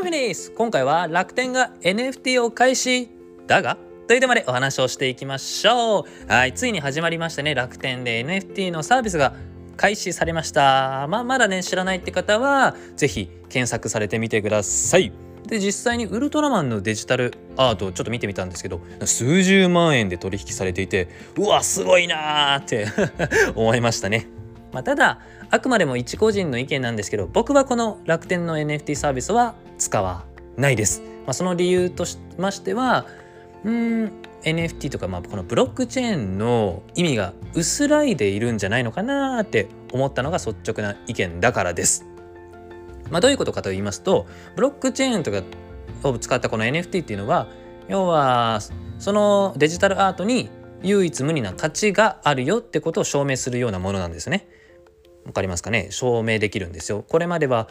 フィニッス今回は楽天が NFT を開始だがというテーマでお話をしていきましょう。はいついに始まりましたね。楽天で NFT のサービスが開始されました。まあまだね知らないって方は是非検索されてみてください。で実際にウルトラマンのデジタルアートをちょっと見てみたんですけど数十万円で取引されていてうわすごいなーって 思いましたね。まあ、ただあくまでも一個人の意見なんですけど僕はこの楽天の NFT サービスは使わないです。まあ、その理由としましてはうん NFT とかまあこのブロックチェーンの意味が薄らいでいるんじゃないのかなって思ったのが率直な意見だからです。まあ、どういうことかと言いますとブロックチェーンとかを使ったこの NFT っていうのは要はそのデジタルアートに唯一無二な価値があるよってことを証明するようなものなんですね。わかりますかね？証明できるんですよ。これまでは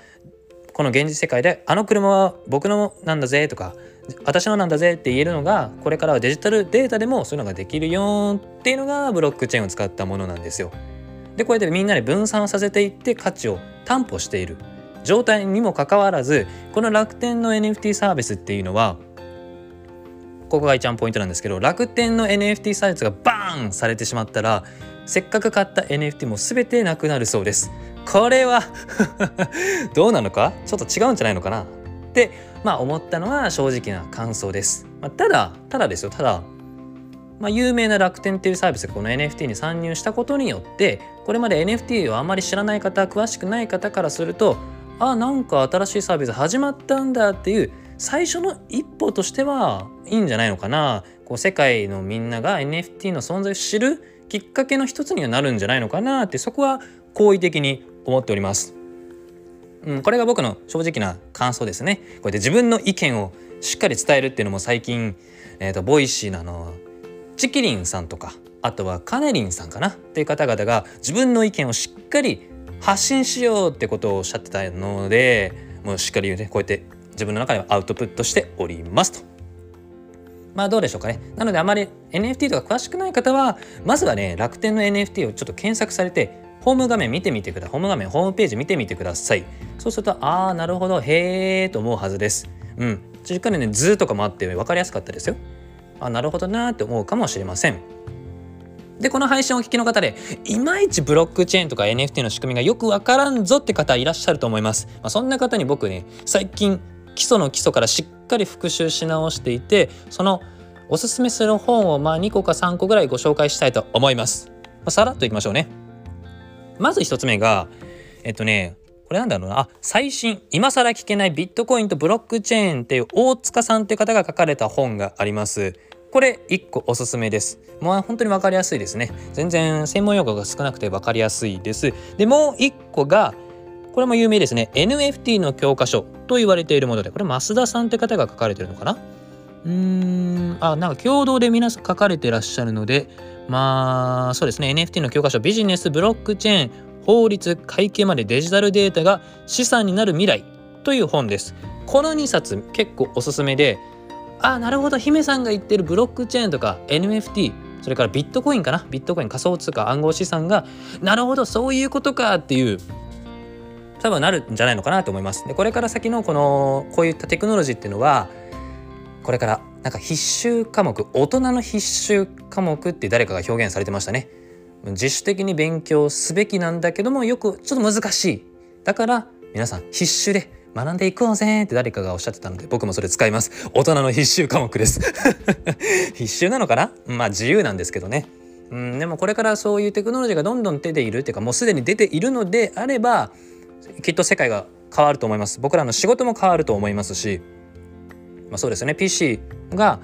この現実世界であの車は僕のなんだぜとか私のなんだぜって言えるのがこれからはデジタルデータでもそういうのができるよっていうのがブロックチェーンを使ったものなんですよ。でこうやってみんなで分散させていって価値を担保している状態にもかかわらずこの楽天の NFT サービスっていうのはここが一番ポイントなんですけど楽天の NFT サービスがバーンされてしまったらせっかく買った NFT も全てなくなるそうです。これは どうなのか？ちょっと違うんじゃないのかな？ってまあ思ったのは正直な感想です、まあ、ただただですよ。ただまあ、有名な楽天っていうサービスがこの NFT に参入したことによってこれまで NFT をあまり知らない方詳しくない方からするとあなんか新しいサービス始まったんだっていう最初の一歩としてはいいんじゃないのかなこう世界のみんなが NFT の存在を知るきっかけの一つにはなるんじゃないのかなってそこは好意的に思っております。うん、これが僕の正直な感想ですね。こうやって自分の意見をしっかり伝えるっていうのも最近、えーと、 Voicy のあのちきりんさんとかあとはカネリンさんかな？っていう方々が自分の意見をしっかり発信しようってことをおっしゃってたのでもうしっかりねこうやって自分の中ではアウトプットしておりますと。まあどうでしょうかね。なのであまり NFT とか詳しくない方はまずはね楽天の NFT をちょっと検索されてホーム画面見てみてください。ホーム画面ホームページ見てみてください。そうするとああなるほどへえと思うはずです。うん。しっかりね図とかもあって分かりやすかったですよ。あなるほどなって思うかもしれません。でこの配信をお聞きの方でいまいちブロックチェーンとか NFT の仕組みがよくわからんぞって方いらっしゃると思います。まあ、そんな方に僕ね最近基礎の基礎からしっかり復習し直していてそのおすすめする本をまあ2個か3個ぐらいご紹介したいと思います。まあ、さらっといきましょうね。まず1つ目がえっとねこれなんだろうなあ最新今更聞けないビットコインとブロックチェーンっていう大塚さんっていう方が書かれた本があります。これ1個おすすめです。もう本当に分かりやすいですね。全然専門用語が少なくて分かりやすいです。でもう1個がこれも有名ですね。NFT の教科書と言われているものでこれ増田さんって方が書かれてるのかな？うーん。あなんか共同で皆さん書かれてらっしゃるのでまあそうですね。NFT の教科書ビジネスブロックチェーン法律会計までデジタルデータが資産になる未来という本です。この2冊結構おすすめであなるほど姫さんが言ってるブロックチェーンとか NFT それからビットコインかな？ビットコイン仮想通貨暗号資産がなるほどそういうことかっていう多分なるんじゃないのかなと思います。でこれから先のこのこういったテクノロジーっていうのはこれからなんか必修科目大人の必修科目って誰かが表現されてましたね。自主的に勉強すべきなんだけどもよくちょっと難しい。だから皆さん必修で学んでいこうぜって誰かがおっしゃってたので僕もそれ使います。大人の必修科目です 必修なのかな？まあ自由なんですけどね。うん、でもこれからそういうテクノロジーがどんどん出ているっていうかもうすでに出ているのであればきっと世界が変わると思います。僕らの仕事も変わると思いますし、まあ、そうですね。PC が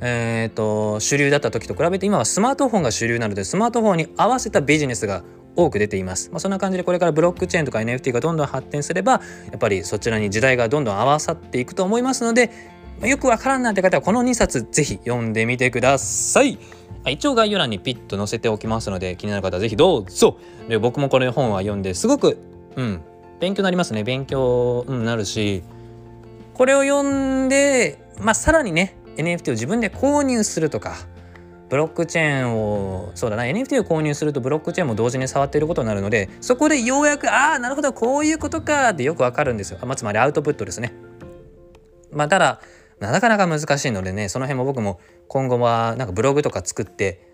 えーと、主流だった時と比べて今はスマートフォンが主流なのでスマートフォンに合わせたビジネスが多く出ています、まあ、そんな感じでこれからブロックチェーンとか NFT がどんどん発展すればやっぱりそちらに時代がどんどん合わさっていくと思いますので、まあ、よくわからんなって方はこの2冊ぜひ読んでみてください。一応概要欄にピッと載せておきますので気になる方はぜひどうぞ。で僕もこの本は読んですごくうん。勉強になりますね。勉強になるし。これを読んで、まあ、さらにね NFT を自分で購入するとかブロックチェーンをそうだな NFT を購入するとブロックチェーンも同時に触っていることになるのでそこでようやくああなるほどこういうことかってよくわかるんですよ、まあ、つまりアウトプットですね。まあただなかなか難しいのでねその辺も僕も今後はなんかブログとか作って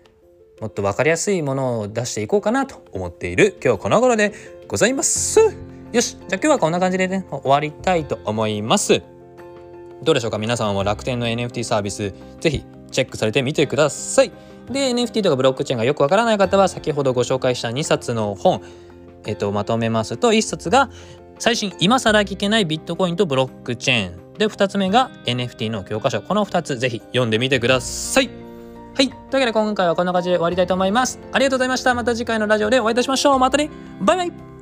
もっと分かりやすいものを出していこうかなと思っている今日この頃でございます。よしじゃあ今日はこんな感じでね終わりたいと思います。どうでしょうか？皆さんは楽天の NFT サービスぜひチェックされてみてください。で NFT とかブロックチェーンがよくわからない方は先ほどご紹介した2冊の本えっとまとめますと1冊が最新今更聞けないビットコインとブロックチェーン。で2つ目が NFT の教科書。この2つぜひ読んでみてください。はい。というわけで今回はこんな感じで終わりたいと思います。ありがとうございました。また次回のラジオでお会いいたしましょう。またね。バイバイ。